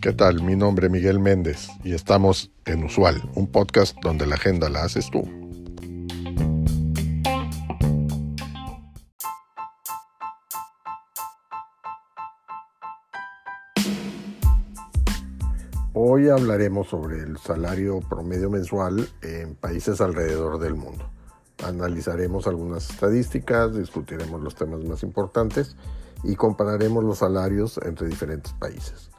¿Qué tal? Mi nombre es Miguel Méndez y estamos en Usual, un podcast donde la agenda la haces tú. Hoy hablaremos sobre el salario promedio mensual en países alrededor del mundo. Analizaremos algunas estadísticas, discutiremos los temas más importantes y compararemos los salarios entre diferentes países.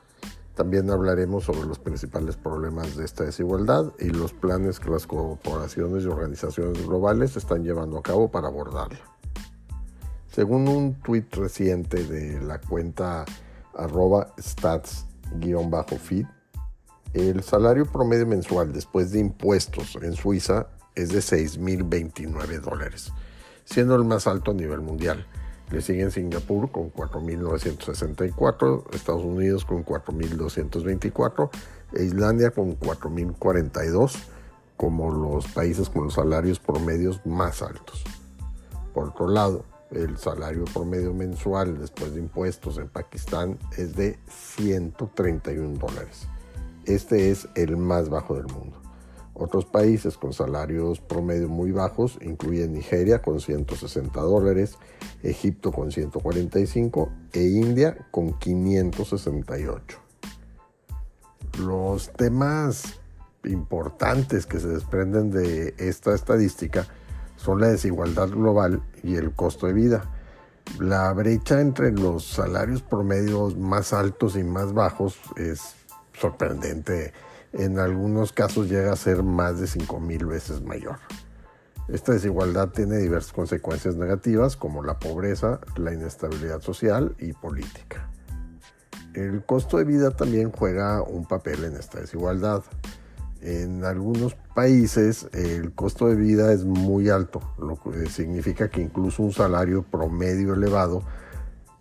También hablaremos sobre los principales problemas de esta desigualdad y los planes que las corporaciones y organizaciones globales están llevando a cabo para abordarla. Según un tuit reciente de la cuenta arroba stats-feed, el salario promedio mensual después de impuestos en Suiza es de 6.029 dólares, siendo el más alto a nivel mundial. Le siguen Singapur con 4.964, Estados Unidos con 4.224 e Islandia con 4.042 como los países con los salarios promedios más altos. Por otro lado, el salario promedio mensual después de impuestos en Pakistán es de 131 dólares este es el más bajo del mundo. Otros países con salarios promedio muy bajos incluyen Nigeria con 160 dólares, Egipto con 145 e India con 568. Los temas importantes que se desprenden de esta estadística son la desigualdad global y el costo de vida. La brecha entre los salarios promedios más altos y más bajos es sorprendente. En algunos casos llega a ser más de 5.000 veces mayor. Esta desigualdad tiene diversas consecuencias negativas como la pobreza, la inestabilidad social y política. El costo de vida también juega un papel en esta desigualdad. En algunos países el costo de vida es muy alto, lo que significa que incluso un salario promedio elevado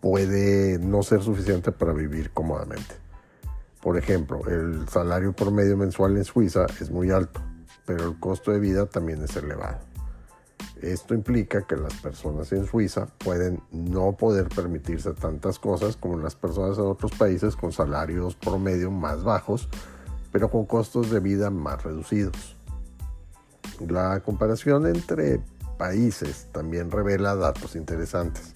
puede no ser suficiente para vivir cómodamente. Por ejemplo, el salario promedio mensual en Suiza es muy alto, pero el costo de vida también es elevado. Esto implica que las personas en Suiza pueden no poder permitirse tantas cosas como las personas en otros países con salarios promedio más bajos, pero con costos de vida más reducidos. La comparación entre países también revela datos interesantes.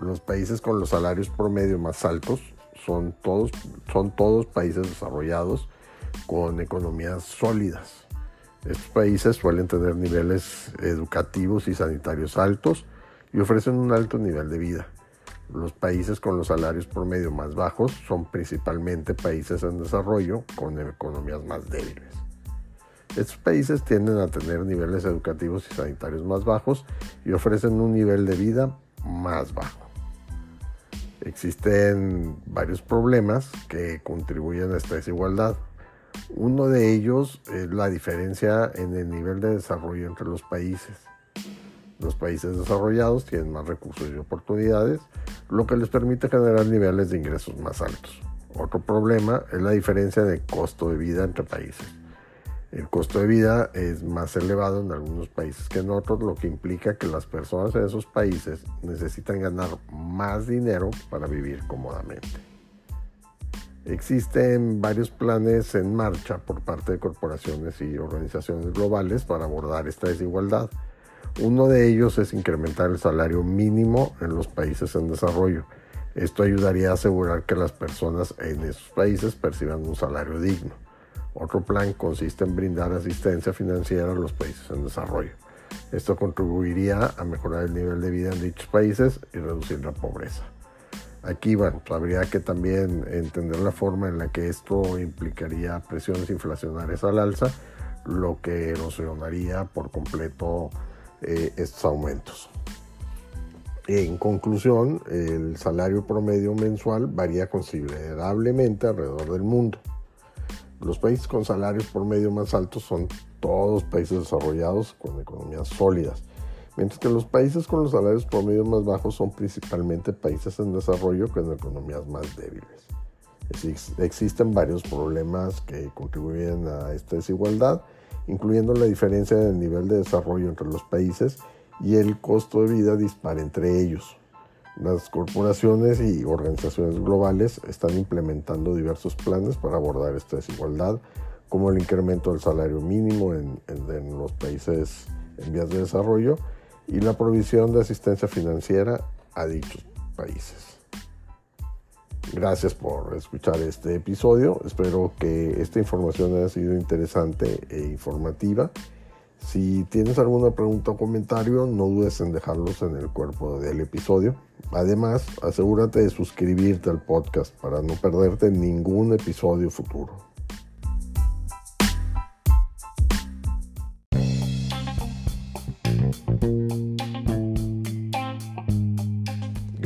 Los países con los salarios promedio más altos son todos, son todos países desarrollados con economías sólidas. Estos países suelen tener niveles educativos y sanitarios altos y ofrecen un alto nivel de vida. Los países con los salarios promedio más bajos son principalmente países en desarrollo con economías más débiles. Estos países tienden a tener niveles educativos y sanitarios más bajos y ofrecen un nivel de vida más bajo. Existen varios problemas que contribuyen a esta desigualdad. Uno de ellos es la diferencia en el nivel de desarrollo entre los países. Los países desarrollados tienen más recursos y oportunidades, lo que les permite generar niveles de ingresos más altos. Otro problema es la diferencia de costo de vida entre países. El costo de vida es más elevado en algunos países que en otros, lo que implica que las personas en esos países necesitan ganar más dinero para vivir cómodamente. Existen varios planes en marcha por parte de corporaciones y organizaciones globales para abordar esta desigualdad. Uno de ellos es incrementar el salario mínimo en los países en desarrollo. Esto ayudaría a asegurar que las personas en esos países perciban un salario digno. Otro plan consiste en brindar asistencia financiera a los países en desarrollo. Esto contribuiría a mejorar el nivel de vida en dichos países y reducir la pobreza. Aquí, bueno, pues, habría que también entender la forma en la que esto implicaría presiones inflacionarias al alza, lo que erosionaría por completo eh, estos aumentos. En conclusión, el salario promedio mensual varía considerablemente alrededor del mundo. Los países con salarios por medio más altos son todos países desarrollados con economías sólidas, mientras que los países con los salarios por medio más bajos son principalmente países en desarrollo con economías más débiles. Existen varios problemas que contribuyen a esta desigualdad, incluyendo la diferencia en el nivel de desarrollo entre los países y el costo de vida dispar entre ellos. Las corporaciones y organizaciones globales están implementando diversos planes para abordar esta desigualdad, como el incremento del salario mínimo en, los países en vías de desarrollo y la provisión de asistencia financiera a dichos países. Gracias por escuchar este episodio. Espero que esta información haya sido interesante e informativa. Si tienes alguna pregunta o comentario, no dudes en dejarlos en el cuerpo del episodio. Además, asegúrate de suscribirte al podcast para no perderte ningún episodio futuro.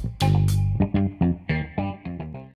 thank you